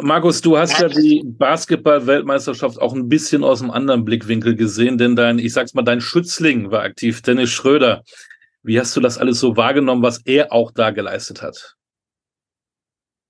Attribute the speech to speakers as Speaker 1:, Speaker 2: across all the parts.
Speaker 1: Markus, du hast ja die Basketball-Weltmeisterschaft auch ein bisschen aus einem anderen Blickwinkel gesehen, denn dein, ich sag's mal, dein Schützling war aktiv, Dennis Schröder. Wie hast du das alles so wahrgenommen, was er auch da geleistet hat?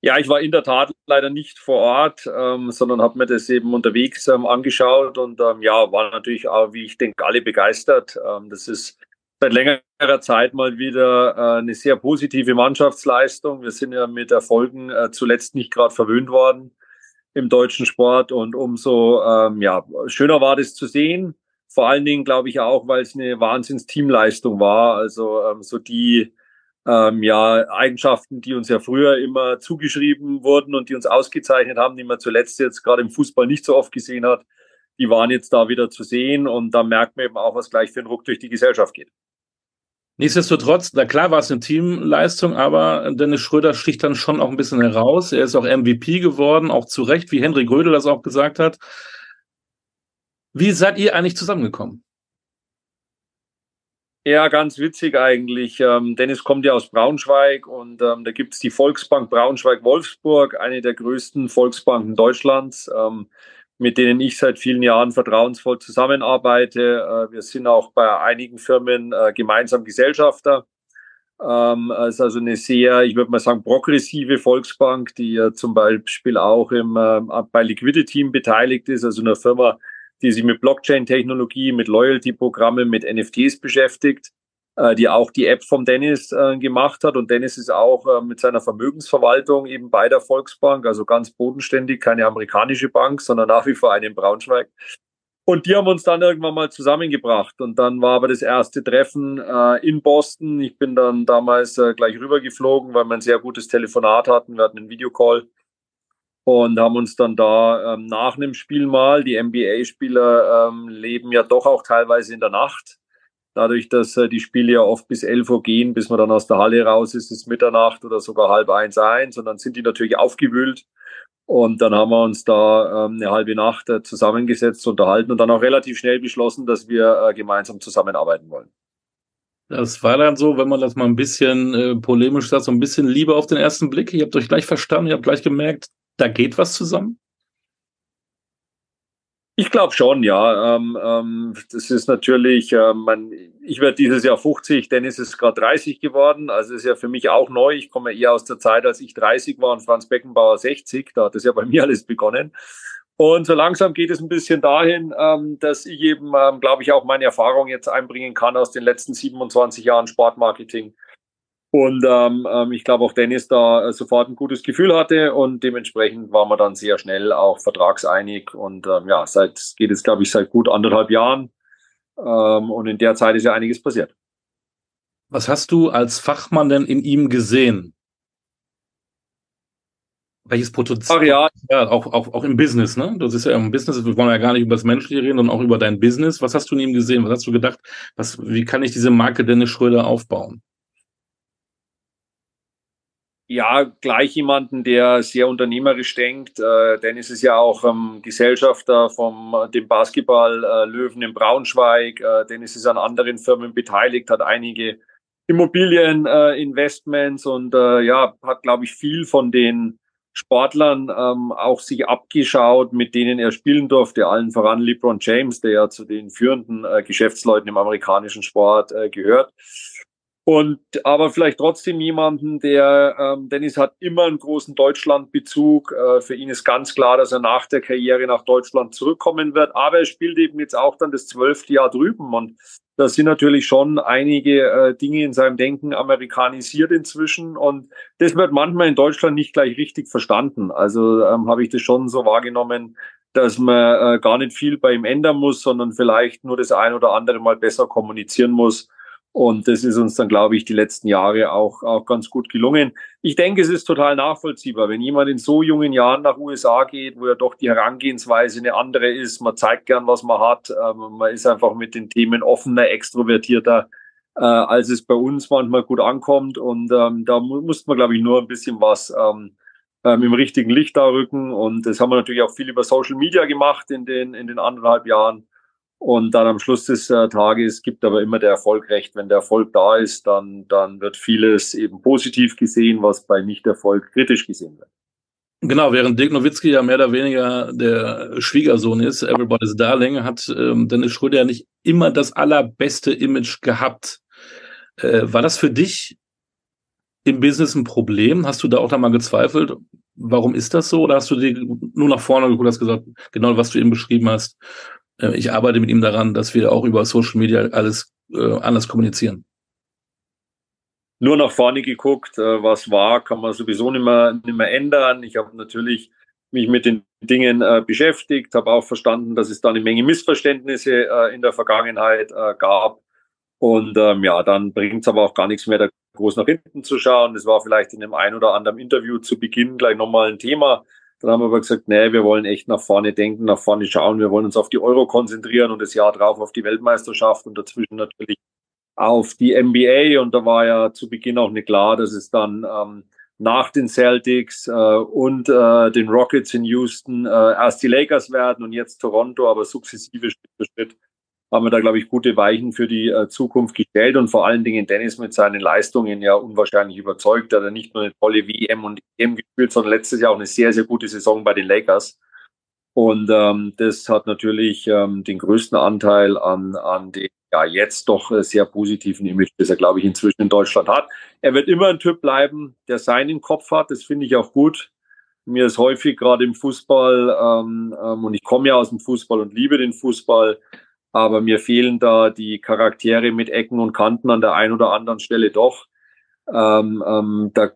Speaker 2: Ja, ich war in der Tat leider nicht vor Ort, ähm, sondern habe mir das eben unterwegs ähm, angeschaut und ähm, ja, war natürlich auch, wie ich denke, alle begeistert. Ähm, das ist seit längerer Zeit mal wieder äh, eine sehr positive Mannschaftsleistung. Wir sind ja mit Erfolgen äh, zuletzt nicht gerade verwöhnt worden im deutschen Sport und umso ähm, ja, schöner war das zu sehen. Vor allen Dingen glaube ich auch, weil es eine Wahnsinns-Teamleistung war. Also ähm, so die ähm, ja, Eigenschaften, die uns ja früher immer zugeschrieben wurden und die uns ausgezeichnet haben, die man zuletzt jetzt gerade im Fußball nicht so oft gesehen hat, die waren jetzt da wieder zu sehen und da merkt man eben auch, was gleich für einen Ruck durch die Gesellschaft geht.
Speaker 1: Nichtsdestotrotz, na klar war es eine Teamleistung, aber Dennis Schröder sticht dann schon auch ein bisschen heraus. Er ist auch MVP geworden, auch zu Recht, wie Henry Grödel das auch gesagt hat. Wie seid ihr eigentlich zusammengekommen?
Speaker 2: Ja, ganz witzig eigentlich. Ähm, Dennis kommt ja aus Braunschweig und ähm, da gibt es die Volksbank Braunschweig-Wolfsburg, eine der größten Volksbanken Deutschlands. Ähm, mit denen ich seit vielen Jahren vertrauensvoll zusammenarbeite. Äh, wir sind auch bei einigen Firmen äh, gemeinsam Gesellschafter. Ähm, es ist also eine sehr, ich würde mal sagen, progressive Volksbank, die ja zum Beispiel auch im, äh, bei Liquidity beteiligt ist, also eine Firma, die sich mit Blockchain-Technologie, mit Loyalty-Programmen, mit NFTs beschäftigt. Äh, die auch die App vom Dennis äh, gemacht hat. Und Dennis ist auch äh, mit seiner Vermögensverwaltung eben bei der Volksbank, also ganz bodenständig, keine amerikanische Bank, sondern nach wie vor eine in Braunschweig. Und die haben uns dann irgendwann mal zusammengebracht. Und dann war aber das erste Treffen äh, in Boston. Ich bin dann damals äh, gleich rübergeflogen, weil wir ein sehr gutes Telefonat hatten. Wir hatten einen Videocall und haben uns dann da ähm, nach einem Spiel mal, die NBA-Spieler ähm, leben ja doch auch teilweise in der Nacht. Dadurch, dass äh, die Spiele ja oft bis 11 Uhr gehen, bis man dann aus der Halle raus ist, ist Mitternacht oder sogar halb eins eins. Und dann sind die natürlich aufgewühlt. Und dann haben wir uns da ähm, eine halbe Nacht äh, zusammengesetzt, unterhalten und dann auch relativ schnell beschlossen, dass wir äh, gemeinsam zusammenarbeiten wollen.
Speaker 1: Das war dann so, wenn man das mal ein bisschen äh, polemisch sagt, so ein bisschen Liebe auf den ersten Blick. Ihr habt euch gleich verstanden, ihr habt gleich gemerkt, da geht was zusammen.
Speaker 2: Ich glaube schon, ja. Ähm, ähm, das ist natürlich, äh, man, ich werde dieses Jahr 50, Dennis ist gerade 30 geworden. Also ist ja für mich auch neu. Ich komme eher aus der Zeit, als ich 30 war und Franz Beckenbauer 60. Da hat es ja bei mir alles begonnen. Und so langsam geht es ein bisschen dahin, ähm, dass ich eben, ähm, glaube ich, auch meine Erfahrung jetzt einbringen kann aus den letzten 27 Jahren Sportmarketing und ähm, ähm, ich glaube auch Dennis da äh, sofort ein gutes Gefühl hatte und dementsprechend waren wir dann sehr schnell auch vertragseinig. Und ähm, ja, seit geht es, glaube ich, seit gut anderthalb Jahren. Ähm, und in der Zeit ist ja einiges passiert.
Speaker 1: Was hast du als Fachmann denn in ihm gesehen? Welches Potenzial? Ach ja. ja auch, auch, auch im Business, ne? Das ist ja im Business, wir wollen ja gar nicht über das Menschliche reden, sondern auch über dein Business. Was hast du in ihm gesehen? Was hast du gedacht? Was, wie kann ich diese Marke Dennis Schröder aufbauen?
Speaker 2: Ja, gleich jemanden, der sehr unternehmerisch denkt. Äh, Dennis ist ja auch ähm, Gesellschafter vom äh, dem Basketball äh, Löwen in Braunschweig. Äh, Dennis ist an anderen Firmen beteiligt, hat einige Immobilieninvestments äh, und äh, ja, hat, glaube ich, viel von den Sportlern ähm, auch sich abgeschaut, mit denen er spielen durfte, allen voran LeBron James, der ja zu den führenden äh, Geschäftsleuten im amerikanischen Sport äh, gehört. Und aber vielleicht trotzdem jemanden, der ähm, Dennis hat immer einen großen Deutschlandbezug. Äh, für ihn ist ganz klar, dass er nach der Karriere nach Deutschland zurückkommen wird. Aber er spielt eben jetzt auch dann das zwölfte Jahr drüben. Und da sind natürlich schon einige äh, Dinge in seinem Denken amerikanisiert inzwischen. Und das wird manchmal in Deutschland nicht gleich richtig verstanden. Also ähm, habe ich das schon so wahrgenommen, dass man äh, gar nicht viel bei ihm ändern muss, sondern vielleicht nur das ein oder andere mal besser kommunizieren muss und das ist uns dann, glaube ich, die letzten Jahre auch, auch ganz gut gelungen. Ich denke, es ist total nachvollziehbar, wenn jemand in so jungen Jahren nach USA geht, wo ja doch die Herangehensweise eine andere ist. Man zeigt gern, was man hat. Ähm, man ist einfach mit den Themen offener, extrovertierter, äh, als es bei uns manchmal gut ankommt. Und ähm, da mu muss man, glaube ich, nur ein bisschen was ähm, ähm, im richtigen Licht da rücken. Und das haben wir natürlich auch viel über Social Media gemacht in den, in den anderthalb Jahren. Und dann am Schluss des äh, Tages gibt aber immer der Erfolg recht. Wenn der Erfolg da ist, dann, dann wird vieles eben positiv gesehen, was bei Nicht-Erfolg kritisch gesehen wird.
Speaker 1: Genau, während Dirk Nowitzki ja mehr oder weniger der Schwiegersohn ist, Everybody's Darling, hat ähm, Dennis Schröder ja nicht immer das allerbeste Image gehabt. Äh, war das für dich im Business ein Problem? Hast du da auch da mal gezweifelt? Warum ist das so? Oder hast du dir nur nach vorne geguckt, hast gesagt, genau was du eben beschrieben hast, ich arbeite mit ihm daran, dass wir auch über Social Media alles äh, anders kommunizieren?
Speaker 2: Nur nach vorne geguckt, äh, was war, kann man sowieso nicht mehr, nicht mehr ändern. Ich habe natürlich mich mit den Dingen äh, beschäftigt, habe auch verstanden, dass es da eine Menge Missverständnisse äh, in der Vergangenheit äh, gab. Und ähm, ja, dann bringt es aber auch gar nichts mehr, da groß nach hinten zu schauen. Das war vielleicht in dem ein oder anderen Interview zu Beginn gleich nochmal ein Thema. Dann haben wir aber gesagt, nee, wir wollen echt nach vorne denken, nach vorne schauen. Wir wollen uns auf die Euro konzentrieren und das Jahr drauf auf die Weltmeisterschaft und dazwischen natürlich auf die NBA. Und da war ja zu Beginn auch nicht klar, dass es dann ähm, nach den Celtics äh, und äh, den Rockets in Houston äh, erst die Lakers werden und jetzt Toronto, aber sukzessive Schritt für Schritt haben wir da, glaube ich, gute Weichen für die äh, Zukunft gestellt und vor allen Dingen Dennis mit seinen Leistungen ja unwahrscheinlich überzeugt. Da hat er nicht nur eine tolle WM und EM gespielt, sondern letztes Jahr auch eine sehr, sehr gute Saison bei den Lakers. Und ähm, das hat natürlich ähm, den größten Anteil an, an dem ja jetzt doch äh, sehr positiven Image, das er, glaube ich, inzwischen in Deutschland hat. Er wird immer ein Typ bleiben, der seinen Kopf hat. Das finde ich auch gut. Mir ist häufig gerade im Fußball, ähm, ähm, und ich komme ja aus dem Fußball und liebe den Fußball, aber mir fehlen da die Charaktere mit Ecken und Kanten an der einen oder anderen Stelle doch. Ähm, ähm, da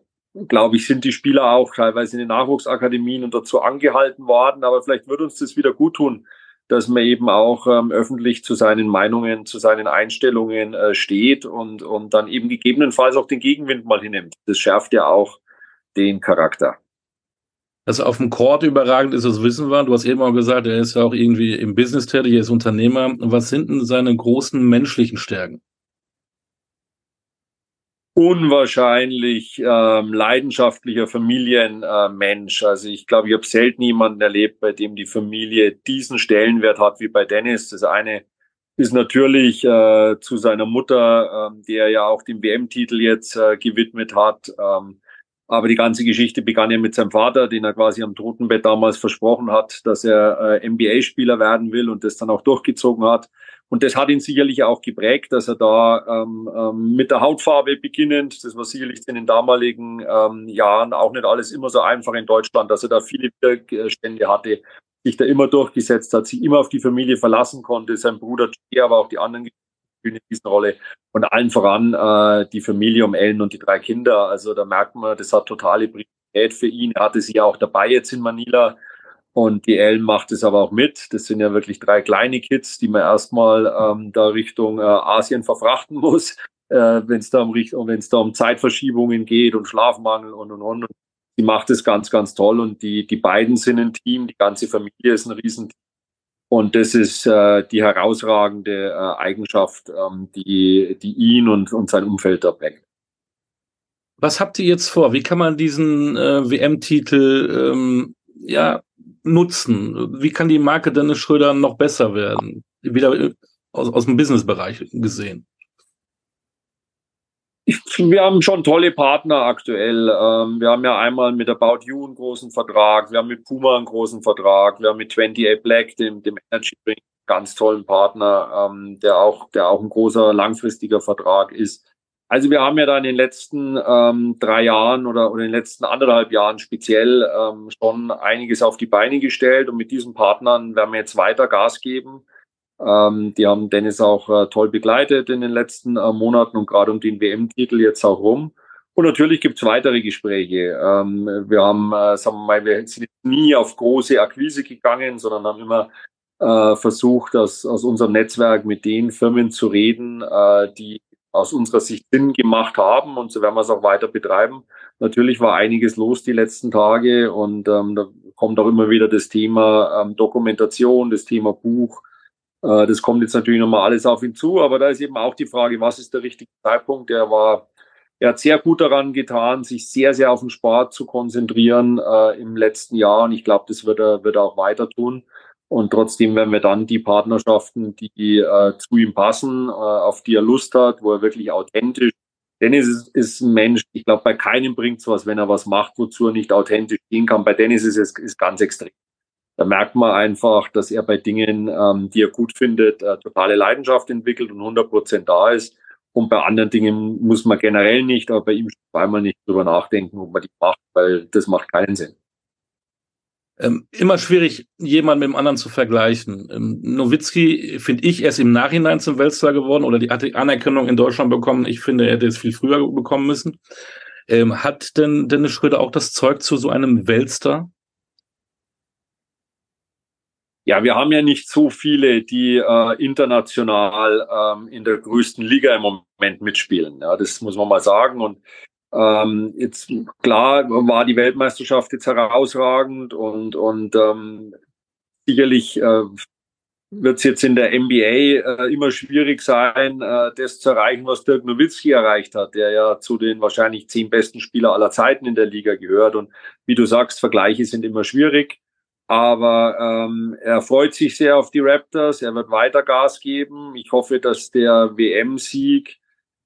Speaker 2: glaube ich, sind die Spieler auch teilweise in den Nachwuchsakademien und dazu angehalten worden, aber vielleicht wird uns das wieder gut tun, dass man eben auch ähm, öffentlich zu seinen Meinungen, zu seinen Einstellungen äh, steht und, und dann eben gegebenenfalls auch den Gegenwind mal hinnimmt. Das schärft ja auch den Charakter
Speaker 1: dass er auf dem Court überragend ist, das wissen wir. Du hast eben auch gesagt, er ist ja auch irgendwie im Business tätig, er ist Unternehmer. Was sind denn seine großen menschlichen Stärken?
Speaker 2: Unwahrscheinlich ähm, leidenschaftlicher Familienmensch. Äh, also ich glaube, ich habe selten jemanden erlebt, bei dem die Familie diesen Stellenwert hat wie bei Dennis. Das eine ist natürlich äh, zu seiner Mutter, ähm, der ja auch den WM-Titel jetzt äh, gewidmet hat. Ähm, aber die ganze Geschichte begann ja mit seinem Vater, den er quasi am Totenbett damals versprochen hat, dass er äh, NBA-Spieler werden will und das dann auch durchgezogen hat. Und das hat ihn sicherlich auch geprägt, dass er da ähm, ähm, mit der Hautfarbe beginnend, das war sicherlich in den damaligen ähm, Jahren auch nicht alles immer so einfach in Deutschland, dass er da viele Widerstände hatte, sich da immer durchgesetzt hat, sich immer auf die Familie verlassen konnte, sein Bruder aber auch die anderen eine Rolle. Und allen voran äh, die Familie um Ellen und die drei Kinder. Also da merkt man, das hat totale Priorität für ihn. Er hatte sie ja auch dabei jetzt in Manila. Und die Ellen macht es aber auch mit. Das sind ja wirklich drei kleine Kids, die man erstmal ähm, da Richtung äh, Asien verfrachten muss, äh, wenn es da, um, da um Zeitverschiebungen geht und Schlafmangel und und und. Sie macht es ganz, ganz toll. Und die, die beiden sind ein Team, die ganze Familie ist ein Riesenteam. Und das ist äh, die herausragende äh, Eigenschaft, ähm, die, die ihn und, und sein Umfeld da prägt.
Speaker 1: Was habt ihr jetzt vor? Wie kann man diesen äh, WM-Titel ähm, ja, nutzen? Wie kann die Marke Dennis Schröder noch besser werden? Wieder äh, aus, aus dem Businessbereich gesehen
Speaker 2: ich, wir haben schon tolle Partner aktuell. Ähm, wir haben ja einmal mit About You einen großen Vertrag, wir haben mit Puma einen großen Vertrag, wir haben mit 28 Black, dem, dem Energy Drink, ganz tollen Partner, ähm, der auch, der auch ein großer langfristiger Vertrag ist. Also wir haben ja da in den letzten ähm, drei Jahren oder, oder in den letzten anderthalb Jahren speziell ähm, schon einiges auf die Beine gestellt und mit diesen Partnern werden wir jetzt weiter Gas geben. Ähm, die haben Dennis auch äh, toll begleitet in den letzten äh, Monaten und gerade um den WM-Titel jetzt auch rum. Und natürlich gibt es weitere Gespräche. Ähm, wir haben, äh, sagen wir mal, wir sind nie auf große Akquise gegangen, sondern haben immer äh, versucht, aus, aus unserem Netzwerk mit den Firmen zu reden, äh, die aus unserer Sicht Sinn gemacht haben und so werden wir es auch weiter betreiben. Natürlich war einiges los die letzten Tage und ähm, da kommt auch immer wieder das Thema ähm, Dokumentation, das Thema Buch, das kommt jetzt natürlich nochmal alles auf ihn zu, aber da ist eben auch die Frage, was ist der richtige Zeitpunkt? Er war, er hat sehr gut daran getan, sich sehr, sehr auf den Sport zu konzentrieren äh, im letzten Jahr und ich glaube, das wird er, wird er auch weiter tun. Und trotzdem werden wir dann die Partnerschaften, die äh, zu ihm passen, äh, auf die er Lust hat, wo er wirklich authentisch Dennis ist, ist ein Mensch, ich glaube, bei keinem bringt es was, wenn er was macht, wozu er nicht authentisch stehen kann. Bei Dennis ist es ist ganz extrem. Da merkt man einfach, dass er bei Dingen, ähm, die er gut findet, äh, totale Leidenschaft entwickelt und 100 Prozent da ist. Und bei anderen Dingen muss man generell nicht, aber bei ihm zweimal nicht drüber nachdenken, ob man die macht, weil das macht keinen Sinn.
Speaker 1: Ähm, immer schwierig, jemanden mit dem anderen zu vergleichen. Ähm, Nowitzki, finde ich, er ist im Nachhinein zum Weltstar geworden oder die hat die Anerkennung in Deutschland bekommen. Ich finde, er hätte es viel früher bekommen müssen. Ähm, hat denn Dennis Schröder auch das Zeug zu so einem Weltstar?
Speaker 2: Ja, wir haben ja nicht so viele, die äh, international ähm, in der größten Liga im Moment mitspielen. Ja, das muss man mal sagen. Und ähm, jetzt klar war die Weltmeisterschaft jetzt herausragend und und ähm, sicherlich äh, wird es jetzt in der NBA äh, immer schwierig sein, äh, das zu erreichen, was Dirk Nowitzki erreicht hat, der ja zu den wahrscheinlich zehn besten Spieler aller Zeiten in der Liga gehört. Und wie du sagst, Vergleiche sind immer schwierig. Aber ähm, er freut sich sehr auf die Raptors. Er wird weiter Gas geben. Ich hoffe, dass der WM-Sieg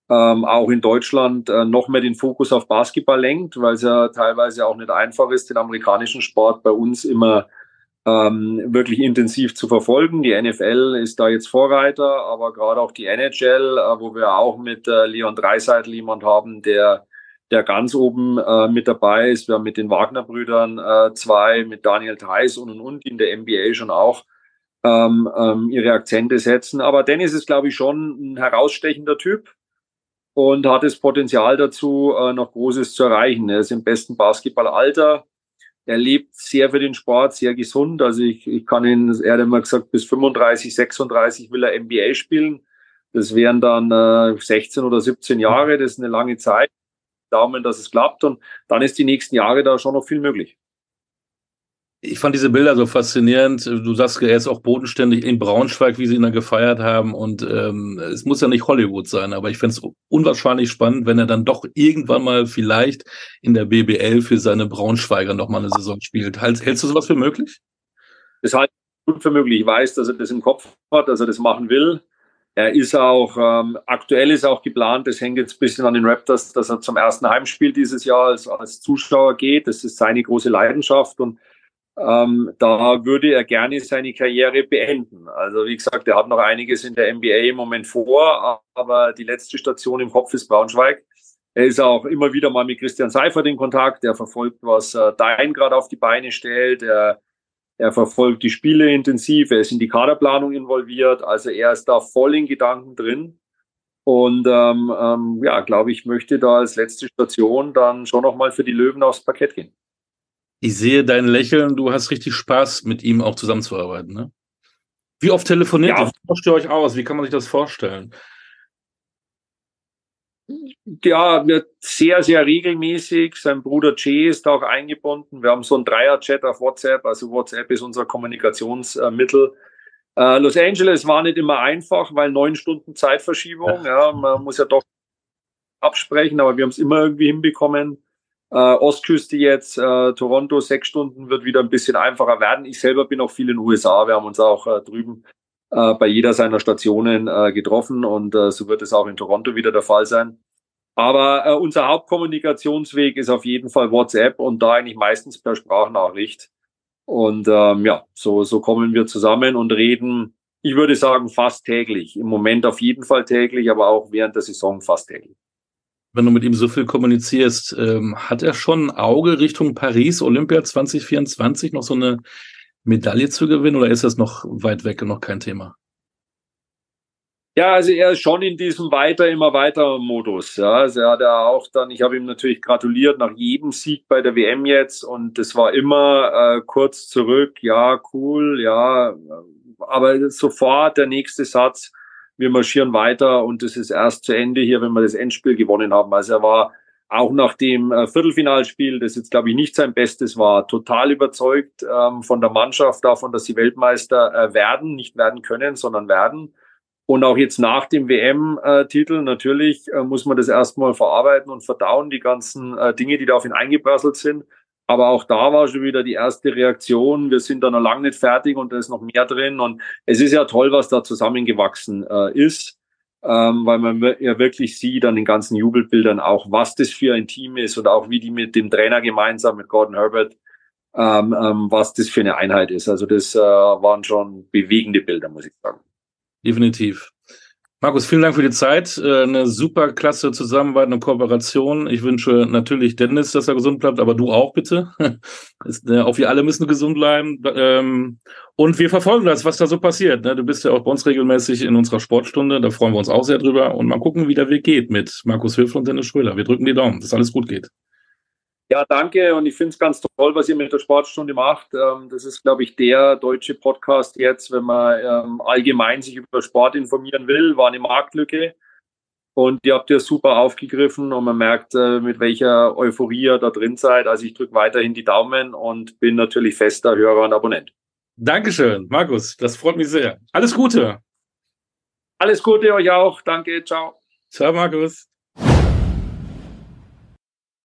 Speaker 2: ähm, auch in Deutschland äh, noch mehr den Fokus auf Basketball lenkt, weil es ja teilweise auch nicht einfach ist, den amerikanischen Sport bei uns immer ähm, wirklich intensiv zu verfolgen. Die NFL ist da jetzt Vorreiter, aber gerade auch die NHL, äh, wo wir auch mit äh, Leon Dreiseitel jemand haben, der der ganz oben äh, mit dabei ist. Wir haben mit den Wagner-Brüdern äh, zwei, mit Daniel Theiss und und und, in der NBA schon auch ähm, ähm, ihre Akzente setzen. Aber Dennis ist, glaube ich, schon ein herausstechender Typ und hat das Potenzial dazu, äh, noch Großes zu erreichen. Er ist im besten Basketballalter. Er lebt sehr für den Sport, sehr gesund. Also ich, ich kann ihn, er hat immer gesagt, bis 35, 36 will er NBA spielen. Das wären dann äh, 16 oder 17 Jahre. Das ist eine lange Zeit. Daumen, dass es klappt. Und dann ist die nächsten Jahre da schon noch viel möglich.
Speaker 1: Ich fand diese Bilder so faszinierend. Du sagst, er ist auch bodenständig in Braunschweig, wie sie ihn da gefeiert haben. Und ähm, es muss ja nicht Hollywood sein, aber ich fände es unwahrscheinlich spannend, wenn er dann doch irgendwann mal vielleicht in der BBL für seine Braunschweiger nochmal eine Saison spielt. Hältst du sowas für möglich?
Speaker 2: Das halte ich gut für möglich. Ich weiß, dass er das im Kopf hat, dass er das machen will. Er ist auch, ähm, aktuell ist auch geplant, das hängt jetzt ein bisschen an den Raptors, dass er zum ersten Heimspiel dieses Jahr als, als Zuschauer geht. Das ist seine große Leidenschaft und ähm, da würde er gerne seine Karriere beenden. Also wie gesagt, er hat noch einiges in der NBA im Moment vor, aber die letzte Station im Kopf ist Braunschweig. Er ist auch immer wieder mal mit Christian Seifert in Kontakt. Er verfolgt, was äh, Dein gerade auf die Beine stellt. Er er verfolgt die Spiele intensiv, er ist in die Kaderplanung involviert, also er ist da voll in Gedanken drin. Und ähm, ähm, ja, glaube ich, möchte da als letzte Station dann schon nochmal für die Löwen aufs Parkett gehen.
Speaker 1: Ich sehe dein Lächeln, du hast richtig Spaß, mit ihm auch zusammenzuarbeiten. Ne? Wie oft telefoniert ja. ihr? Tauscht ihr euch aus? Wie kann man sich das vorstellen?
Speaker 2: Ja, wird sehr, sehr regelmäßig. Sein Bruder Jay ist auch eingebunden. Wir haben so einen Dreier-Chat auf WhatsApp. Also WhatsApp ist unser Kommunikationsmittel. Äh, Los Angeles war nicht immer einfach, weil neun Stunden Zeitverschiebung. Ja, man muss ja doch absprechen, aber wir haben es immer irgendwie hinbekommen. Äh, Ostküste jetzt, äh, Toronto, sechs Stunden wird wieder ein bisschen einfacher werden. Ich selber bin auch viel in den USA. Wir haben uns auch äh, drüben äh, bei jeder seiner Stationen äh, getroffen und äh, so wird es auch in Toronto wieder der Fall sein. Aber äh, unser Hauptkommunikationsweg ist auf jeden Fall WhatsApp und da eigentlich meistens per Sprachnachricht. Und ähm, ja, so, so kommen wir zusammen und reden, ich würde sagen, fast täglich. Im Moment auf jeden Fall täglich, aber auch während der Saison fast täglich.
Speaker 1: Wenn du mit ihm so viel kommunizierst, ähm, hat er schon ein Auge Richtung Paris, Olympia 2024, noch so eine Medaille zu gewinnen oder ist das noch weit weg und noch kein Thema?
Speaker 2: Ja, also er ist schon in diesem weiter, immer weiter Modus. Ja, also er hat ja auch dann, ich habe ihm natürlich gratuliert nach jedem Sieg bei der WM jetzt und es war immer äh, kurz zurück, ja, cool, ja, aber sofort der nächste Satz, wir marschieren weiter und es ist erst zu Ende hier, wenn wir das Endspiel gewonnen haben. Also er war auch nach dem äh, Viertelfinalspiel, das jetzt, glaube ich, nicht sein Bestes war, total überzeugt ähm, von der Mannschaft davon, dass sie Weltmeister äh, werden, nicht werden können, sondern werden. Und auch jetzt nach dem WM-Titel, natürlich äh, muss man das erstmal verarbeiten und verdauen, die ganzen äh, Dinge, die da auf ihn eingeprasselt sind. Aber auch da war schon wieder die erste Reaktion. Wir sind da noch lange nicht fertig und da ist noch mehr drin. Und es ist ja toll, was da zusammengewachsen äh, ist. Ähm, weil man ja wirklich sieht an den ganzen Jubelbildern auch, was das für ein Team ist und auch wie die mit dem Trainer gemeinsam, mit Gordon Herbert, ähm, ähm, was das für eine Einheit ist. Also das äh, waren schon bewegende Bilder, muss ich sagen.
Speaker 1: Definitiv. Markus, vielen Dank für die Zeit. Äh, eine super klasse Zusammenarbeit und Kooperation. Ich wünsche natürlich Dennis, dass er gesund bleibt, aber du auch bitte. Äh, auch wir alle müssen gesund bleiben. Ähm, und wir verfolgen das, was da so passiert. Ne? Du bist ja auch bei uns regelmäßig in unserer Sportstunde. Da freuen wir uns auch sehr drüber. Und mal gucken, wie der Weg geht mit Markus Höfel und Dennis Schröder. Wir drücken die Daumen, dass alles gut geht.
Speaker 2: Ja, danke. Und ich finde es ganz toll, was ihr mit der Sportstunde macht. Ähm, das ist, glaube ich, der deutsche Podcast jetzt, wenn man ähm, allgemein sich über Sport informieren will, war eine Marktlücke. Und ihr habt ja super aufgegriffen und man merkt, äh, mit welcher Euphorie ihr da drin seid. Also ich drücke weiterhin die Daumen und bin natürlich fester Hörer und Abonnent.
Speaker 1: Dankeschön, Markus. Das freut mich sehr. Alles Gute.
Speaker 2: Alles Gute euch auch. Danke. Ciao.
Speaker 1: Ciao, Markus.